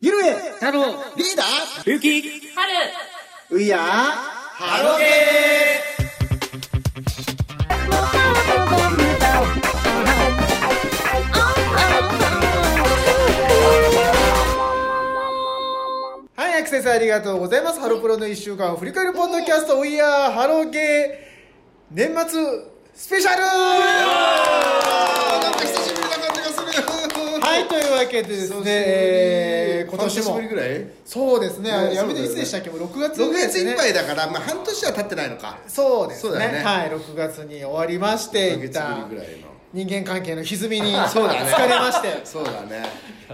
ゆるえ太郎。リーダーゆき春ういやハロゲー。はい、アクセスありがとうございます。ハロプロの1週間を振り返るポッドキャスト、We are ハロゲー年末スペシャル。なんか久しぶりな感じがする。はい、というわけでですね、半年ぶり。ぐらい？そうですね、ね。やめていつでしたっけ、もう6月6月いっぱいだだから、まあ、半年は経ってないのか。そうですね。はい、6月に終わりまして、1一旦ぶりぐらいの。人間関係の歪みにそうだね。疲れまして、そうだね。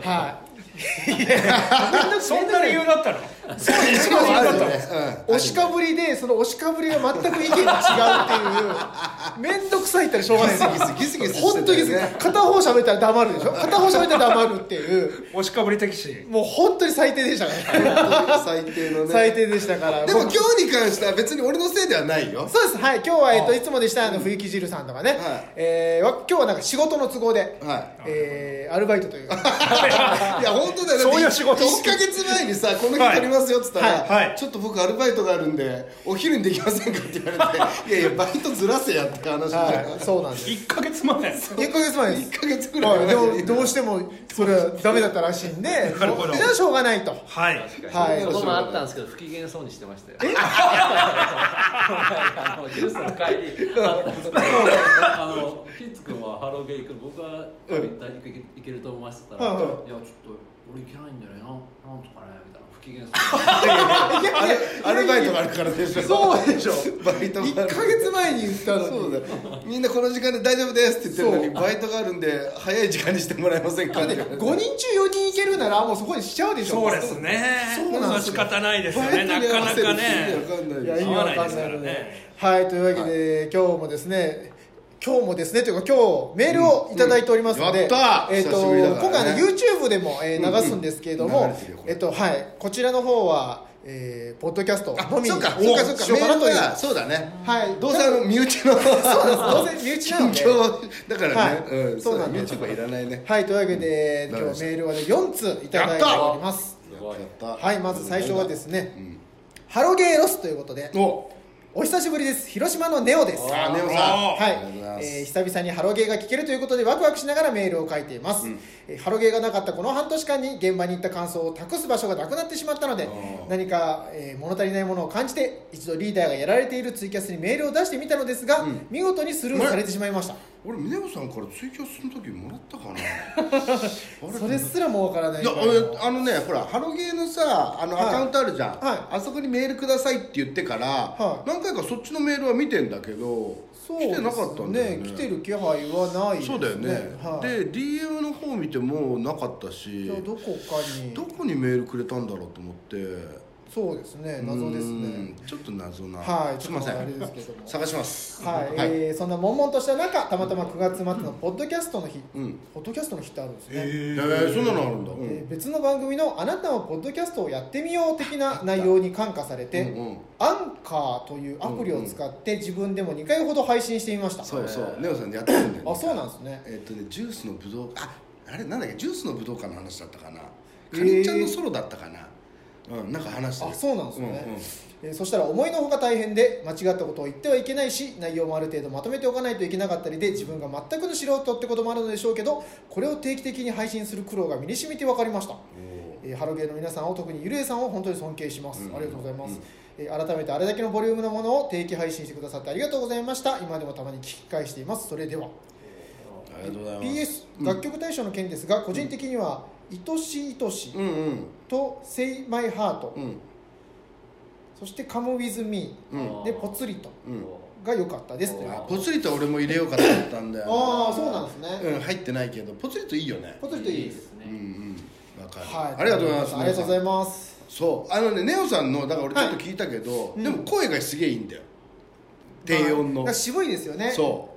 はい。そんな理由だったの？そうしかもあるよねうん押しかぶりでその押しかぶりが全く意見が違うっていう。面倒くさいったらしょうがないですギスギス本当にギスギス片方喋ったら黙るでしょ片方喋ったら黙るっていう押しかぶり的しもう本当に最低でしたから最低のね最低でしたからでも僕今日に関しては別に俺のせいではないよそうですはい今日は、えっと、いつもでしたあの冬木汁さんとかね、はいえ今日はなんか仕事の都合で、はえーアルバイトといういや本当だよそういう仕事1か月前にさこの日取りますよっつったら、はい。はい。ちょっと僕アルバイトがあるんでお昼にできませんかって言われてい。やいやバイトずらせやって話じゃん、はい。そうなんです。1か月前。1ヶ月前です。1か月ぐらいはい、前でもどうしてもそれはダメだったらしいんでなるほど。じゃあしょうがないと。はい。はい。そうこの前あったんですけど不機嫌そうにしてましたよ。あのジュースの帰り。あったんですけどあのフィッツ君はハローゲー行く僕は大陸行けると思いましてたら、はいはい。いやちょっと俺行けないんだよねなんなんとかねみたいな不機嫌そうアルバイトがあるからでしょ。そうでしょ。バイト1がある。ヶ月前に言ったのに。そう。だよみんなこの時間で大丈夫ですって言ってるのにバイトがあるんで早い時間にしてもらえませんかって。5 人中4人いけるならもうそこにしちゃうでしょ。そうですね。そうなんですよ。仕方ないですよバイトねなかなかね。意味わかんないはいというわけで、今日もですね今日もですねというか今日メールをいただいておりますので、うんやったえっ、とね。今回あの YouTube でも、えー流すんですけれども、うんうんえっとはい。こちらの方は、えーポッドキャストあのみにそうか。そうかそうかなというかメールはそうだね。はい。どうせあの身内のそうです。どうせ身内なの。で近況だからね、はい。うん、そうなんです。YouTube はいらないね。はい。というわけで今日メールはね4通いただいております。はい。まず最初はですね、うん。ハロゲーロスということで。おお久しぶりです。広島のネオです。あネオさん。あはいえー久々にハロゲーが聞けるということでワクワクしながらメールを書いています、えーハロゲーがなかったこの半年間に現場に行った感想を託す場所がなくなってしまったのでー。何か、えー物足りないものを感じて一度リーダーがやられているツイキャスにメールを出してみたのですが、見事にスルーされてしまいました俺峰子さんからツイキャスの時もらったかな それすらもわからないいや俺あのねほらハロゲーのさあのはいアカウントあるじゃん、はいあそこにメールくださいって言ってから、はい何回かそっちのメールは見てんだけどそう来てなかったんだよね。来てる気配はないですね。そうだよね、はい、で DM の方見てもなかったしじゃあどこかにどこにメールくれたんだろうと思ってそうですね謎ですね。うんちょっと謎な。はいすいません。あれですけども。探します。はい、えーそんな悶々とした中たまたま9月末のポッドキャストの日、うん。ポッドキャストの日ってあるんですね、えー、そんなのあるんだ、うん。えー別の番組の「あなたもポッドキャストをやってみよう」的な内容に感化されて、アンカーというアプリを使って自分でも2回ほど配信してみました、そうそう。ネオさんでやってるんだよ、ね、あそうなんですね。えっとねジュースのぶどうああれなんだっけ？ジュースのぶどうかの話だったかな。えー。かりんちゃんのソロだったかなうんなんか話してる。あそうなんですね、うんうん。えーそしたら思いのほか大変で間違ったことを言ってはいけないし内容もある程度まとめておかないといけなかったりで自分が全くの素人ってこともあるのでしょうけどこれを定期的に配信する苦労が身に染みて分かりました。えーハロゲーの皆さんを特にゆるえさんを本当に尊敬します、うん。ありがとうございます、えー改めてあれだけのボリュームのものを定期配信してくださってありがとうございました。今でもたまに聞き返しています。それでは。ありがとうございます。PS 楽曲大賞の件ですが、個人的には「愛しい愛し。うんうん」と「Say My Heart」うん。そして「Come With Me うん」で「ぽつりと。うん」が良かったですというあポツリと俺も入れようかと思ったんだよああそうなんですね、うん入ってないけどポツリといいよね。ぽつりといいいいですね。うんうん。わかる、はい。ありがとうございますありがとうございます。そう。あのねネオさんのだから俺ちょっと聞いたけど、うんでも声がすげえいいんだよ。低音の。まあ渋いですよね。そ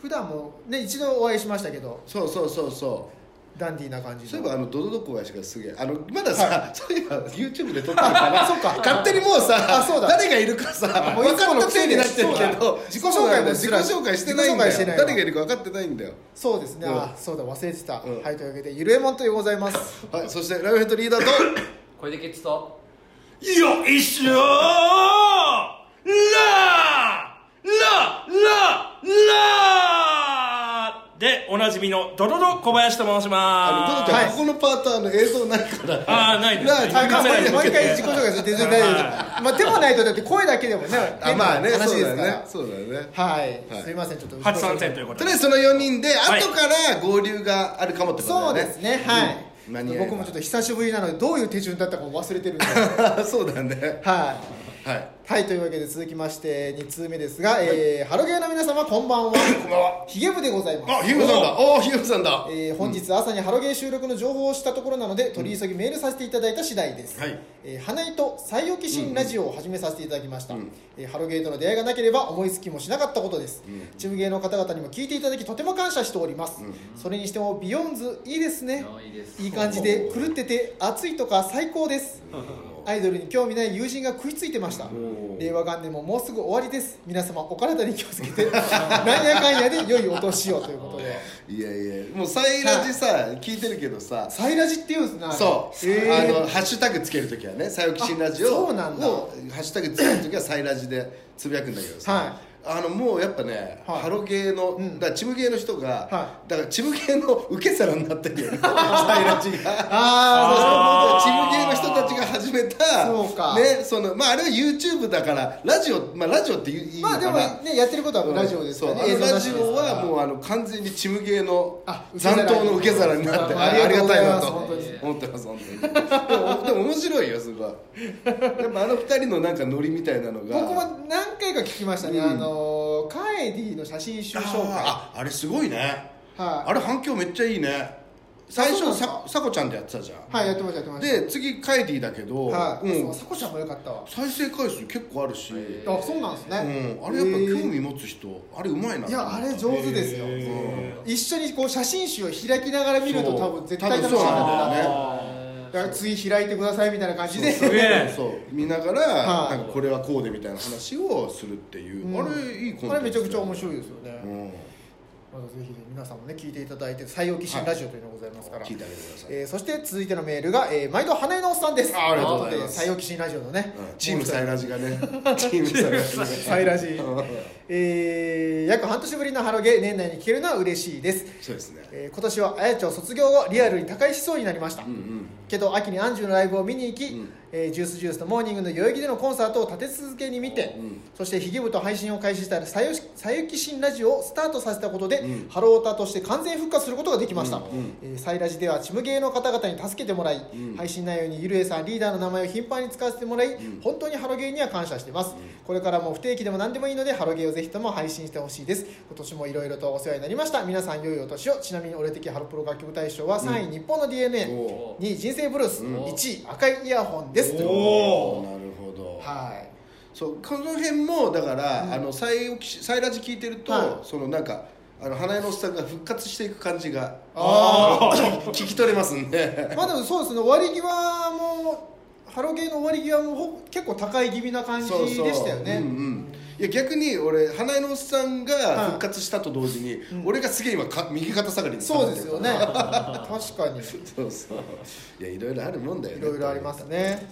普段もね一度お会いしましたけど。うそうそうそう。そダンディーな感じそういのえばあのドドド小林がすげえあのまださ、はそういえば YouTube で撮ってるから あそっか。勝手にもうさあそうだ。誰がいるかさもうい分かった手になってるけど。だ。自己紹介も自己紹介してないんだよ。誰がいるか分かってないんだよ。そうですね、うん。あそうだ忘れてた、うん。はいというわけでゆるえもんとでございます。はいそしてライブヘッドリーダーと。これでケツとよいしょー！ラー！ラララー！でおなじみのドドド小林と申しあのドドちゃん、ますここのパートあの映像ないから。あーないです。カメラにもう向けて一回自己紹介して全然大まあ、手もないとだって声だけでもねあまあね話そうだよですかそうだよね。はい、はい。すいませんちょっと。初参戦ということで。とりあえずその4人ではい後から合流があるかもってことだよね。そうですねはい、僕もちょっと久しぶりなのでどういう手順だったかも忘れてるんで。そうだね。はいはい。はいというわけで続きまして2通目ですが、えーハロゲーの皆様こんばんは。こんばんは。ヒゲ部でございます。あヒムさんだ。おおヒムさんだ。えー本日朝にハロゲー収録の情報をしたところなので取り急ぎメールさせていただいた次第です、はい。えー花井と最置き新ラジオを始めさせていただきました、うん。えーハロゲーとの出会いがなければ思いつきもしなかったことです、うん。チームゲーの方々にも聞いていただきとても感謝しております、うん。それにしてもビヨンズいいですね。いいです。いい感じで狂ってて熱いとか最高ですアイドルに興味ない友人が食いついてました。令和元年ももうすぐ終わりです。皆様お体に気をつけて。なんやかんやで良いお年をということで。いやいやもうサイラジさ聞いてるけどさ。サイラジって言うんですねそう、えー。あのハッシュタグつけるときはね「さよき新ラジオ」をハッシュタグつけるときはサイラジでつぶやくんだけどさ、はいあのもうやっぱね、はい。ハロゲーの、うん。だからチムゲーの人が、はだからチムゲーの受け皿になってるよね。サイラジが。あチムゲーの人たちが始めたそうか。ねそのまああれは YouTube だからラジオまあラジオっていいのまあでもねやってることはラジオですからね。そう。あのラジオはもうあの完全にチムゲーのあ残党の受け皿になってああありがたいなと。思ってます本当にでも でも面白いよすごい。やっぱあの二人のなんかノリみたいなのが。僕も何回か聞きましたね、うん。あのカーエディの写真集紹介。あああれすごいね。はい。あれ反響めっちゃいいね。最初ささこちゃんでやってたじゃん。はいやってましたやってました。で次カイディだけど、はい、うん。さこちゃんもよかったわ。再生回数結構あるし、あそうなんですね、うん、あれやっぱ興味持つ人あれうまいないやあれ上手ですよ、へ一緒にこう写真集を開きながら見ると多分絶対楽しいんだよねから次開いてくださいみたいな感じで。そう見ながら、はい。なんかこれはこうでみたいな話をするっていう、うん。あれいいコンテンツあれめちゃくちゃ面い、白いですよね、うん、まだぜひ皆さんもね聞いていただいて採用寄進ラジオというのがございますから、聞いてあげてください、えーそして続いてのメールが、えー毎度花江のおっさんです。あありがとうございます。採用寄進ラジオのね、うんチームサイラジがね。チームサイラジ。えー約半年ぶりのハロゲ年内に聞けるのは嬉しいです、そうですね。えー今年はあやちょ卒業後リアルに高いしそうになりました、うんうん。けど秋にアンジュのライブを見に行き、うんえージュースジュースとモーニングの代々木でのコンサートを立て続けに見て、うん。そしてヒゲ部と配信を開始したさゆさゆき新ラジオをスタートさせたことで、うん。ハロータとして完全復活することができました、うんうん。えーサイラジではチムゲーの方々に助けてもらい、うん。配信内容にゆるえさんリーダーの名前を頻繁に使わせてもらい、ん。本当にハロゲーには感謝してます、これからも不定期でも何でもいいのでハロゲーをぜひとも配信してほしいです。今年もいろいろとお世話になりました。皆さん良いお年を。ちなみに俺的ハロプロ楽曲大賞は3位、日本の DNA お2位人生ブルース、うん1位赤いイヤホンですというこおなるほど。はい。そうこの辺もだから、うん。あのサイオキサイラジ聞いてると、はい。そのなんかあの花江のおっさんが復活していく感じがあ 聞き取れますんで。まあでもそうですね終わり際もハロゲーの終わり際もほ結構高い気味な感じでしたよね。うんうんいや逆に俺花江のおっさんが復活したと同時に、うん。俺がすげえ今か右肩下がりにそうですよね。確かに。そうそう。いやいろいろあるもんだよね。いろいろありますね。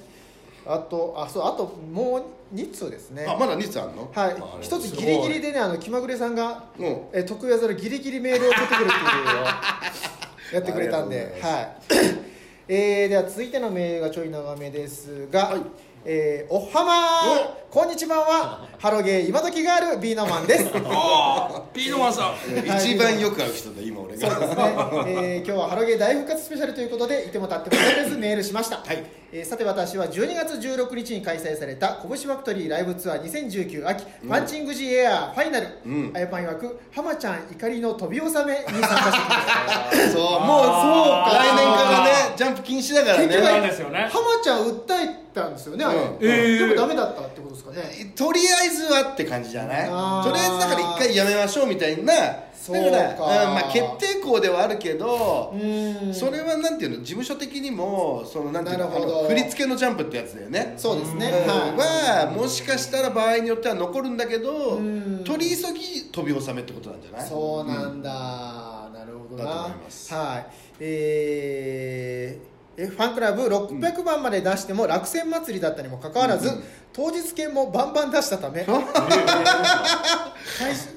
あとあそうあともう2通ですね。あまだ2つあるの？はい。あ一つギリギリでねあの気まぐれさんがうん。え得意技のギリギリメールを送ってくるっていうのをやってくれたんで。はい。えー、では続いてのメールがちょい長めですが、はい。えーおはまーこんにちは。はハロゲー今時ガールビーノマンです。おーピーノマンさん。一番よく会う人だ今俺が。そうですね、えー今日はハロゲー大復活スペシャルということでいても立ってもらえずメールしました、はい。えーさて私は12月16日に開催された拳ファクトリーライブツアー2019秋、パンチングジエアファイナル、うん。あやぱん曰く浜ちゃん怒りの飛び納めに参加してきました。そうもうそうか。来年からねジャンプ禁止だからね。ですよね。浜ちゃん訴えたんですよねあれ、うん。えー。でもダメだったってことですかね。とりあえずはって感じじゃない？とりあえずだから一回やめましょうみたいな。だからかうんまあ、決定校ではあるけど、うん。それはなんていうの？事務所的にもそのなんていうの？振り付けのジャンプってやつだよね。そうですね、うん。はい。はもしかしたら場合によっては残るんだけどうん。取り急ぎ飛び納めってことなんじゃない？そうなんだ、なるほどな。だと思います。はい。えーえファンクラブ600番まで出しても落選祭りだったにもかかわらず、うん当日券もバンバン出したため 会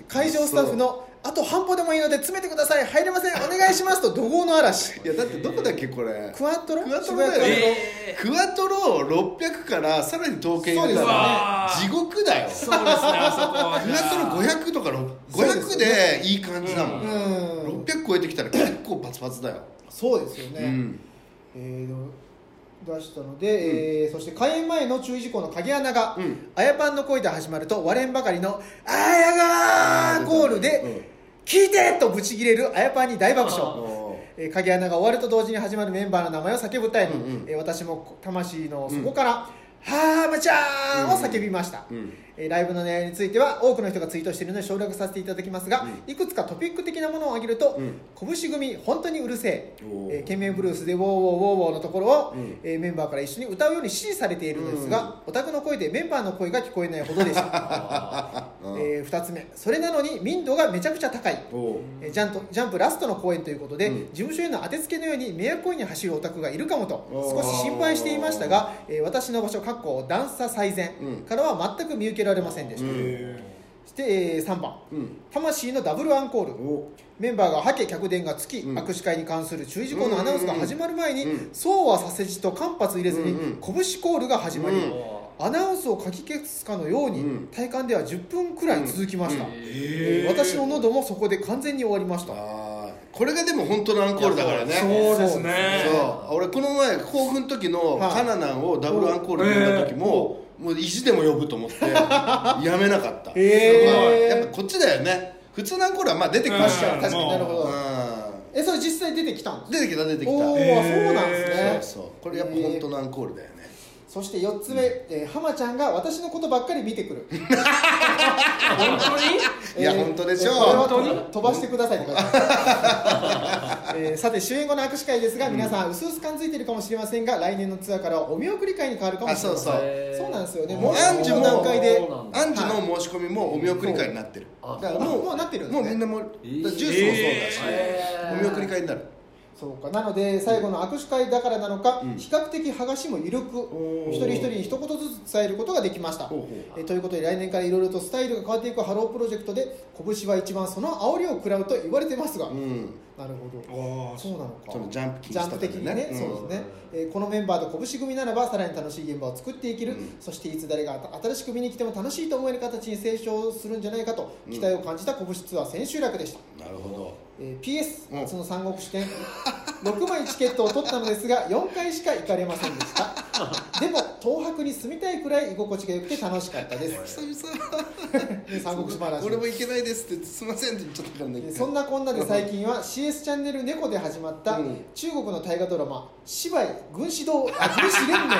会場スタッフの「あと半歩でもいいので詰めてください。入れません。お願いします」と怒号の嵐。いやだってどこだっけこれ。クワトロ？クワトロえクワトロ600からさらに統計入れたそうですよね。ら地獄だよ。ーそうですねあそこはクワトロ500とかそうですよ500でいい感じだもん、うん。600超えてきたら結構パツパツだよ、そうですよね、うんえー出したので、えーそして開演前の注意事項の鍵穴が、うん。あやパンの声で始まると割れんばかりの「あやがー!」コールで「聞いて!」とブチギレるあやパンに大爆笑。おえー鍵穴が終わると同時に始まるメンバーの名前を叫ぶタイム、うんうん。えー私も魂の底から「はーまちゃーん!」を叫びました、ライブの狙いについては多くの人がツイートしているので省略させていただきますが、ういくつかトピック的なものを挙げると、うん。拳組本当にうるせええー懸命ブルースでウォーウォーウォーウォーのところを、うん。えーメンバーから一緒に歌うように指示されているのですが、オタクの声でメンバーの声が聞こえないほどでした、うん。え2つ目。それなのに民度がめちゃくちゃ高い。えージャンプジャンプラストの公演ということで、うん。事務所への当てつけのように迷惑行為に走るオタクがいるかもと少し心配していましたが、えー私の場所かっこ段差最善うん。からは全く見受けられませんでした、うん。そして、え3番うん。魂のダブルアンコール。お。メンバーがはけ客電がつき、うん。握手会に関する注意事項のアナウンスが始まる前に、うん。そうはさせじと間髪入れずに、うんうん。拳コールが始まり、うん。アナウンスをかき消すかのように、うん。体感では10分くらい続きました、うん。えー。私の喉もそこで完全に終わりました。これがでも本当のアンコールだからね。そう。ですね。そう。俺この前甲府の時のはい。カナナンをダブルアンコールで呼んだ時も、もう意地でも呼ぶと思って やめなかった、へー。やっぱこっちだよね。普通のアンコールはまあ出てきましたよ。うん確かに。なるほど。うえそれ実際出てきたんですん出てきた出てきた。おお、へーそうなんですね。そうそう。これやっぱ本当のアンコールだよね、そして4つ目、えー浜ちゃんが私のことばっかり見てくる。本当に？いや本当でしょう。えーこれはと飛ばしてくださいってえーさて主演後の握手会ですが、皆さん薄々感づいているかもしれませんが来年のツアーからはお見送り会に変わるかもしれません。あそうそう。なんですよ。ねももううアンジュもの段階で。アンジュの申し込みもお見送り会になってる。だからもうあもうなってるもうみんなもうジュースもそうだし、えー。お見送り会になるそうか。なので最後の握手会だからなのか、うん。比較的剥がしも緩くおー。一人一人に一言ずつ伝えることができました。えーということで来年からいろいろとスタイルが変わっていくハロープロジェクトで拳は一番その煽りを食らうと言われてますが、うん。なるほど。そうなのか。そのジャンプ的にね、うん。そうですね、えーこのメンバーと拳組ならばさらに楽しい現場を作っていける、うん。そしていつ誰が新しく見に来ても楽しいと思える形に成長するんじゃないかと期待を感じた拳ツアー千秋楽でした、なるほどえー PS うん。初の三国志展 6枚チケットを取ったのですが4回しか行かれませんでした。でも東博に住みたいくらい居心地が良くて楽しかったです。久々。ね三国志話俺も行けないですってすいませんって言っちゃったからねでそんなこんなで最近は CS チャンネル猫で始まったうん。中国の大河ドラマ「芝居軍師道あ軍師連盟」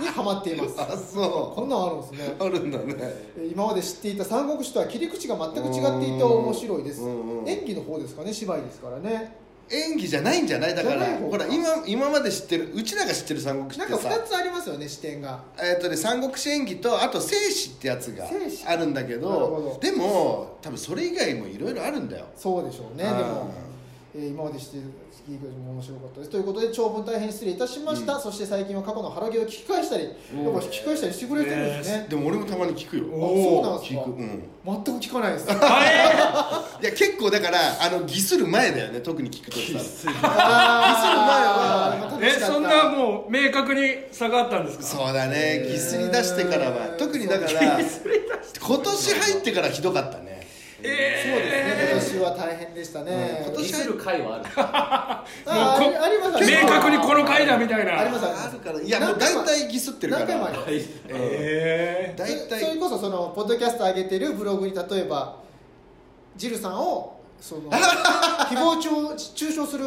にハマっています。あそこんなんあるんですね。うあるんだね。え今まで知っていた三国志とは切り口が全く違っていて面白いです。うんうん。演技の方ですかね芝居ですからね演技じゃないんじゃない？だからほら今今まで知ってるうちらが知ってる三国志なんかってさ2つありますよね視点が。えっとね三国志演技とあと正史ってやつがあるんだけどど。でも多分それ以外もいろいろあるんだよ。そうでしょうねでうん。も、えー今まで知ってる聞くも面白かったです。ということで長文大変失礼いたしました、そして最近は過去の腹毛を聞き返したりやっぱ聞き返したりしてくれてるんですね、でも俺もたまに聞くよ。あそうなんですか。聞く。うん。全く聞かないです。いや結構だからあのギスる前だよね。特に聞くとさあーえそんなもう明確に差があったんですか？そうだね。ギスり出してからは。特にだから。今年入ってからひどかったねそうですね今年は大変でしたね、うん。今年ディスる回はある。あありますあります明確にこの回だみたいな。ありますあります。あるからいやもう大体ギスってるか何回もあらります。え大そそれ体こそそのポッドキャスト上げてるブログに例えばジルさんをその誹謗中中傷する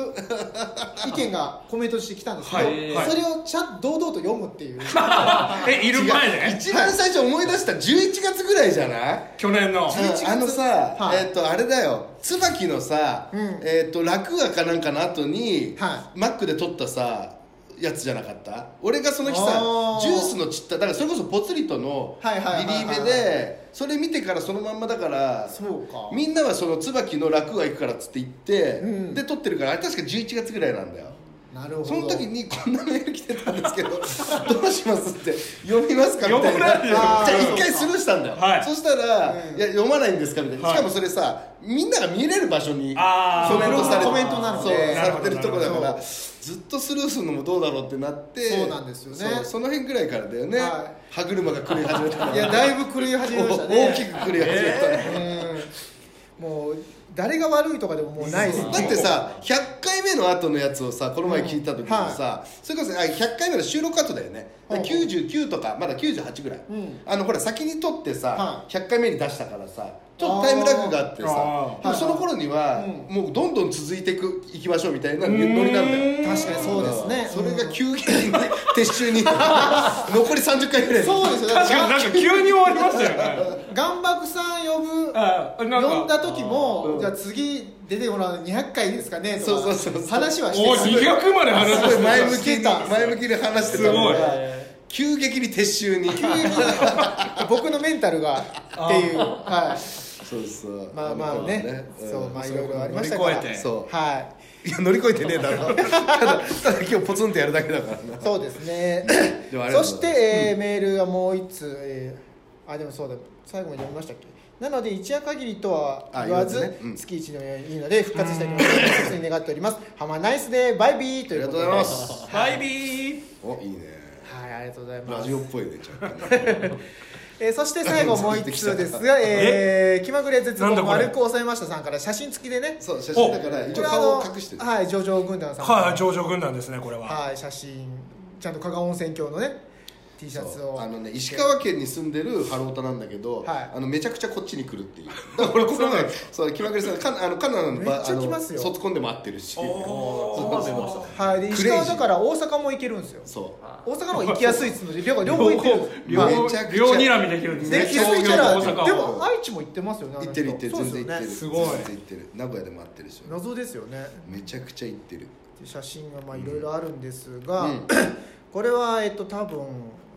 意見がコメントしてきたんですけど、はい。はい。それをちゃんと堂々と読むっていう。えいる前ね。一番最初思い出した11月ぐらいじゃない？去年の。11あのさ、はい。えっ、とあれだよ。椿のさ、うん。えっ、と落語かなんかの後に、はマックで撮ったさやつじゃなかった？俺がその日さジュースの散っただからそれこそポツリとのリリーベでそれ見てからそのまんまだからそうか。みんなはその椿の落語行くからっつって行って、うん。で撮ってるからあれ確か11月ぐらいなんだよ。なるほど。その時にこんなメール来てたんですけど どうしますって読みますかみたいな。じゃあ一回スルーしたんだよ、はい。そしたら、うん。いや読まないんですかみたいな、はい。しかもそれさみんなが見れる場所にコメントされてコメントなので。そうなるほどされてるとこだかならずっとスルーするのもどうだろうってなってそうなんですよね。その辺ぐらいからだよね、は歯車が狂い始めたの。いやだいぶ狂い始めましたね。大きく狂い始めたの、うんもう誰が悪いとかでももうないですだってさ100回目の後のやつをさこの前聞いた時にさ、それこそあ100回目の収録後だよね。だから99とかまだ98ぐらい、うん。あのほら先に撮ってさ、は100回目に出したからさちょっとタイムラグがあってさその頃には、うもうどんどん続いていくいきましょうみたいなノリなんだよ。確かにそうですね。それが急激に 撤収に残り30回ぐらい。そうですよ。確からになんか急に終わりましたよね。岩幕さん呼ぶ呼んだ時も、うん。じゃあ次出てもらうの200回ですかねとかそうそうそうそう。話はおしてた。200まで話すごい前向き前向きに話してたの。がすごい。急激に撤収に。急に。僕のメンタルがっていう。はいそうそう。まあまあね。うんそうまあいろいろありましたから。乗り越えて。そう。はいいや乗り越えてねえだろ。ただただ今日ポツンとやるだけだからな。そうですね。そしてえーメールがもう一通、えーあでもそうだ。最後まで読みましたっけ？なので一夜限りとは言わず月一のようにいいので復活したいと思います。切に願っております。ハマナイスでバイビーということで。ありがとうございます。バイビー。おいいね。はいありがとうございます。ラジオっぽいねちょっとねえーそして最後もう一通ですが、えー気まぐれ絶望丸く抑えましたさんから写真付きでね。そう写真だから一応顔をの隠してる。はい上場軍団さんはいはい上場軍団ですねこれは。はい写真。ちゃんと加賀温泉郷のね T シャツを。あのね石川県に住んでるハロータなんだけど、はい。あのめちゃくちゃこっちに来るっていう。だから俺この前そう気まぐれさんかあのカナダのめっ卒コンでも会ってるし。おそう。そうそうはいで石川だから大阪も行けるんですよ。そう。大阪の方が行きやすいっつうので両方両方行ってる両はいめちゃくちゃ。両睨みできるんですね。で気づいたら東京と大阪でも愛知も行ってますよね行ってる行ってる。全然行ってる。ですごい。全然行ってる。名古屋でも会ってるし。謎ですよね。めちゃくちゃ行ってる。で写真がまあいろいろあるんですが、うん。これはえっと多分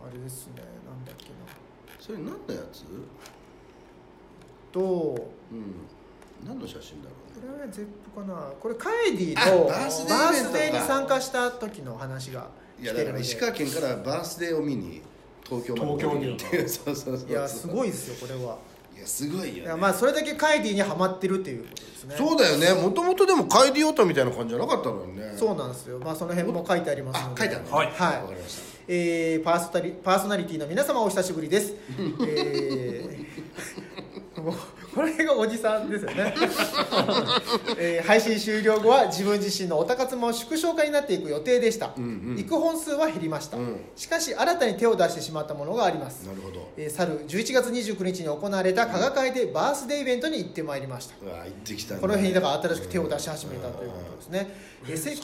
あれですね。なんだっけな。それ何のやつ？とこうん。何の写真だろうね。れはゼップかな。これカエディのあバースデーバーイベンーに参加した時の話がいやだから来てるので。石川県からバースデーを見に東京まで東京に行っていうそうそうそう。いやすごいいですよこれは。いやすごいよ、ね、いやまあそれだけカエディにはまってるっていうことですね。そうだよね。もともとでも帰りようとみたいな感じじゃなかったのにね。そうなんですよ。まあその辺も書いてありますので。あ書いてあるねはい。はい。わかりましたえーパーソナリパーソナリティの皆様お久しぶりです、えー これがおじさんですよね、えー配信終了後は自分自身のおたかつも縮小化になっていく予定でした、うんうん。行く本数は減りました、うん。しかし新たに手を出してしまったものがあります。なるほど。えー去る11月29日に行われた加賀会でバースデーイベントに行ってまいりました。うわ行ってきたね。この辺にだから新しく手を出し始めたということですね、えー席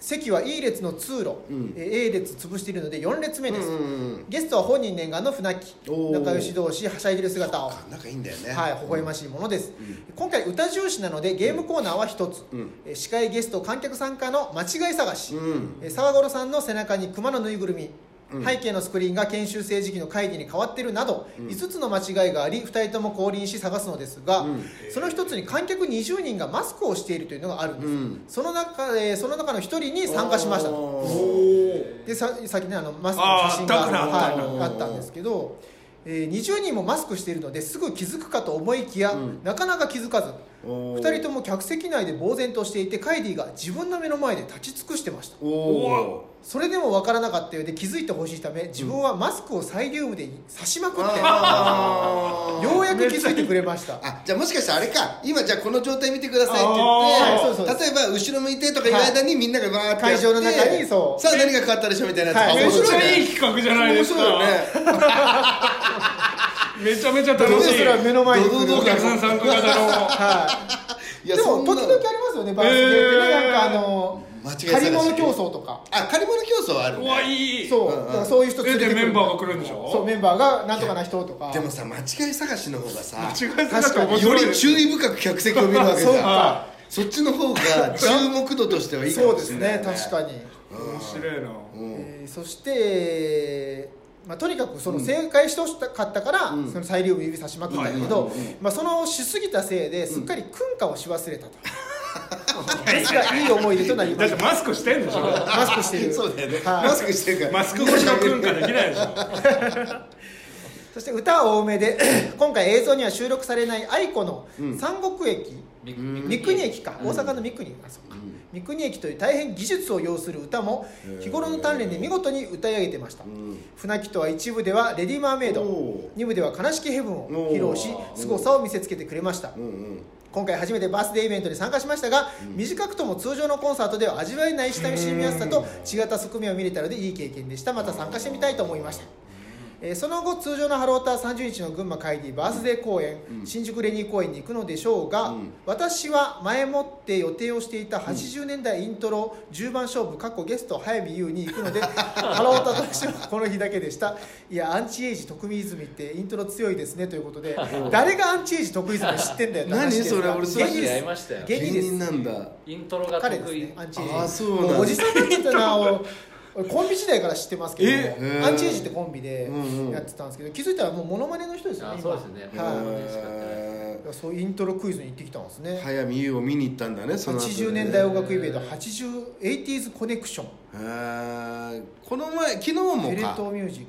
席は E 列の通路、うん。えー A 列潰しているので4列目です、うんうんうん。ゲストは本人念願の船木。仲良し同士はしゃいでる姿を。あ仲いいんだよね。はい、微笑ましいものです、今回歌重視なのでゲームコーナーは一つ、うん。えー司会ゲスト観客参加の間違い探し、うん。えー沢五さんの背中に熊のぬいぐるみ、うん。背景のスクリーンが研修生時期の会議に変わっているなど、5つの間違いがあり2人とも降臨し探すのですが、うん。その一つに観客20人がマスクをしているというのがあるんです、うん。その中えーその中の1人に参加しました。とでささっきねあのマスクの写真があはいあったんですけど、えー20人もマスクしているのですぐ気づくかと思いきや、うん。なかなか気づかず2人とも客席内で呆然としていてカイディが自分の目の前で立ち尽くしてました。それでも分からなかったようで気づいてほしいため自分はマスクをサイリウムで刺しまくって、あー。ようやく気づいてくれました。あじゃあもしかしてあれか。今じゃあこの状態見てくださいって言って例えば後ろ向いてとかいう間にみんながバーってやって会場の中にそう。さあ何が変わったでしょみたいなやつ、はい。あめっちゃ面白いねいい企画じゃないですか。面白いよね めちゃめちゃ楽しい。どうすら目の前に来るお客さん参加型のは いやでも時々ありますよねバースデーってね、へー。なんかあの借り物競争とか。あ借り物競争はあるうねわいい。そう、うんうん。だからそういう人連えれてくるでメンバーが来るんでしょ？そうメンバーがなんとかな人とか。でもさ間違い探しの方がさ間違い探し面より注意深く客席を見るわけじそうゃんか。そっちの方が注目度としてはいいかそうですもしれない、ね。確かに、面白いな。うん。えーそして、まあ、とにかくその正解してほしかったから、うん。そのサイリウム指さしまくったんだけど、まあ、そのしすぎたせいですっかり訓歌をし忘れたと、ですがいい思い出となりまだってマスクしてんでしょ。マスクしてる。そうだよね、はい。マスクしてるから。マスク越しの文化できないでしょそして歌は多めで 今回映像には収録されない愛子のうん。三国駅、みうん。三国駅か、うん。大阪の三国。あそうか。うん。三国駅という大変技術を要する歌も日頃の鍛錬で見事に歌い上げてました。うん。船木とは一部では「レディ・マーメイド。お」二部では「悲しきヘブン」を披露し凄さを見せつけてくれました。うんうん。今回初めてバースデーイベントに参加しましたが、うん。短くとも通常のコンサートでは味わえない親しみやすさと違った側面を見れたのでいい経験でした。また参加してみたいと思いました、えーその後通常のハローター30日の群馬会議バースデー公演、うん。新宿レニー公演に行くのでしょうが、うん。私は前もって予定をしていた80年代イントロ10番勝負過去ゲスト早見優に行くので ハローターとしてはこの日だけでした。いやアンチエイジ徳見泉ってイントロ強いですねということで 誰がアンチエイジ徳泉知ってんだよ何それ俺それ芸人芸芸人なんだ。イントロが彼です得意ねアンチエイジ。あーそうなんだ。もおじさんになっちゃったなお俺コンビ時代から知ってますけどアンチエイジってコンビでやってたんですけど気づいたらもうモノマネの人ですよねそうですね。はい。そうイントロクイズに行ってきたんですね。早見優を見に行ったんだねその後ね80年代音楽イベント 80s コネクション。この前昨日もテレか東ミュージック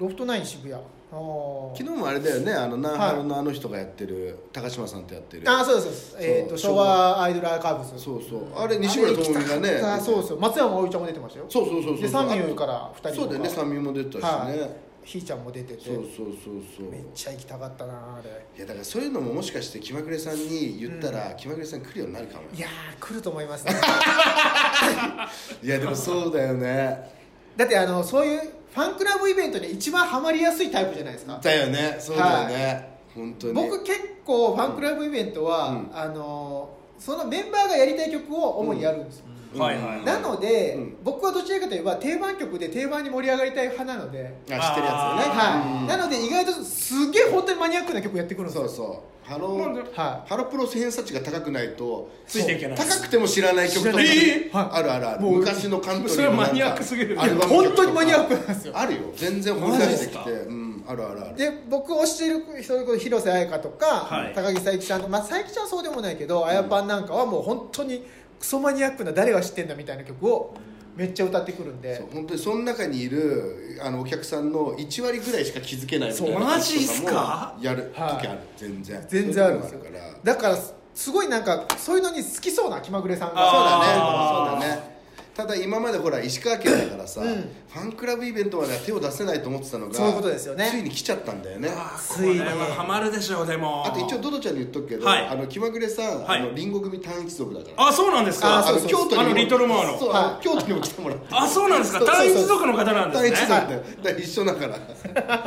ロフトナイン渋谷昨日もあれだよねあのナンハロのあの人がやってる高島さんとやってる。あーそうですそうです。えーと昭和。アイドルアーカイブス。そうそう。あれ西村智美がね。あそうそう。松山葵ちゃんも出てましたよ。そうそうそうそうでサンミューから2人そうだよねサンミューも出てたしね、はい。ひーちゃんも出てて。そうそうそうそう。めっちゃ行きたかったなあれ。いやだからそういうのももしかして気まぐれさんに言ったら、気まぐれさん来るようになるかもよ。いやー来ると思いますね。いやでもそうだよね。だってあのそういうファンクラブイベントに一番ハマりやすいタイプじゃないですか。だよね。そうだよね、本当に。僕結構ファンクラブイベントは、うん。あのそのメンバーがやりたい曲を主にやるんですよ、はいはいはい。なので、うん。僕はどちらかといえば定番曲で定番に盛り上がりたい派なので、あ知ってるやつよね。はい。うん。なので意外とすげえ本当にマニアックな曲やってくるんですよそう。そうハロなんで？ーはハロプロ偏差値が高くないとついていけない。高くても知らない曲とか知らないえー？はい。あるあるある。もう昔のカントリーそれはマニアックすぎる。アルバム本当にマニアックなんですよ。あるよ。全然掘り出してきて。マジでうん。あるあるある。で僕推している人の広瀬彩香とか、はい。高木佐伯ちゃんとまあ佐伯ちゃんはそうでもないけどあやぱんなんかはもう本当にクソマニアックな誰が知ってんだみたいな曲をめっちゃ歌ってくるんで。そう本当にその中にいるあのお客さんの1割ぐらいしか気づけないみたいなマジっすか？やる時ある、はい全然。全然あるんですよ。だからすごいなんかそういうのに好きそうな気まぐれさんがそうだね。そうだねただ今までほら石川県だからさ、うん。ファンクラブイベントまでは手を出せないと思ってたのがそういうことですよね。ついに来ちゃったんだよね。あついにはハマるでしょうでも。あと一応ドドちゃんに言っとくけど、はい。あの気まぐれさん、はい。あのリンゴ組単一族だから。あそうなんですか。あそうそう。の京都にもあのリトルモアの。そう、はい。京都にも来てもらって。あそうなんですか。単一族の方なんですね。単一族だ一緒だから。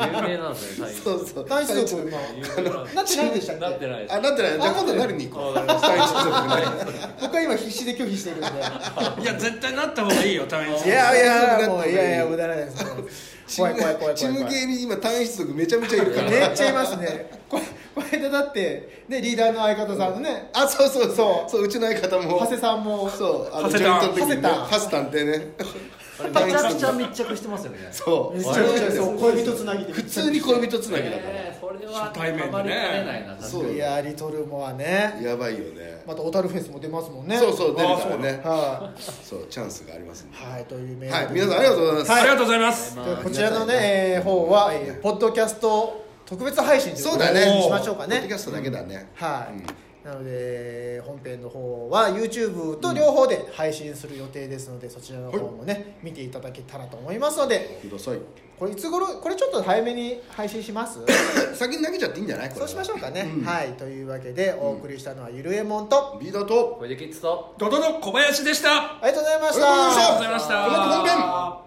有名なんですよねそうそう。単一族今有名なんですなってないんでしたっなっけてないですあなってない。じゃあ今度なりに行こう？単一族ね僕は今必死で拒否しているんで。いや絶対なった方がいいよ単一いやいやもういやいや無駄ないです怖い怖い怖い。チーム怖い怖い芸に今単一族めちゃめちゃいるから。めっちゃいますね。ここの間だってねリーダーの相方さんのね。あそうそうそう。そううちの相方も。長谷さんも。そうあの長谷さん。ジョイン長谷タンってねめちゃくちゃ密着してますよね。そう。めちゃくちゃそう。恋人つなぎで。普通に恋人つなぎだから。えーそれは初対面でね。そう。やリトルモアね。やばいよね。また小樽フェスも出ますもんね。そうそう出るからね。はそうチャンスがありますはい、というメールはい皆さんありがとうございます。はいありがとうございます。でこちらのね、えー方は、えーポッドキャスト特別配信そうだね。しましょうかポッドねキャストだけだね。はい、うんなので本編の方は YouTube と両方で配信する予定ですので、そちらの方もね、見ていただけたらと思いますので。ください。これいつ頃これちょっと早めに配信します？先に投げちゃっていいんじゃない？これは。そうしましょうかね、うん。はい。というわけでお送りしたのはゆるえもんと、リーダーとこれでキッズとドドド小林でした。ありがとうございましありがとうございましたた。ありがとうございました。この後本編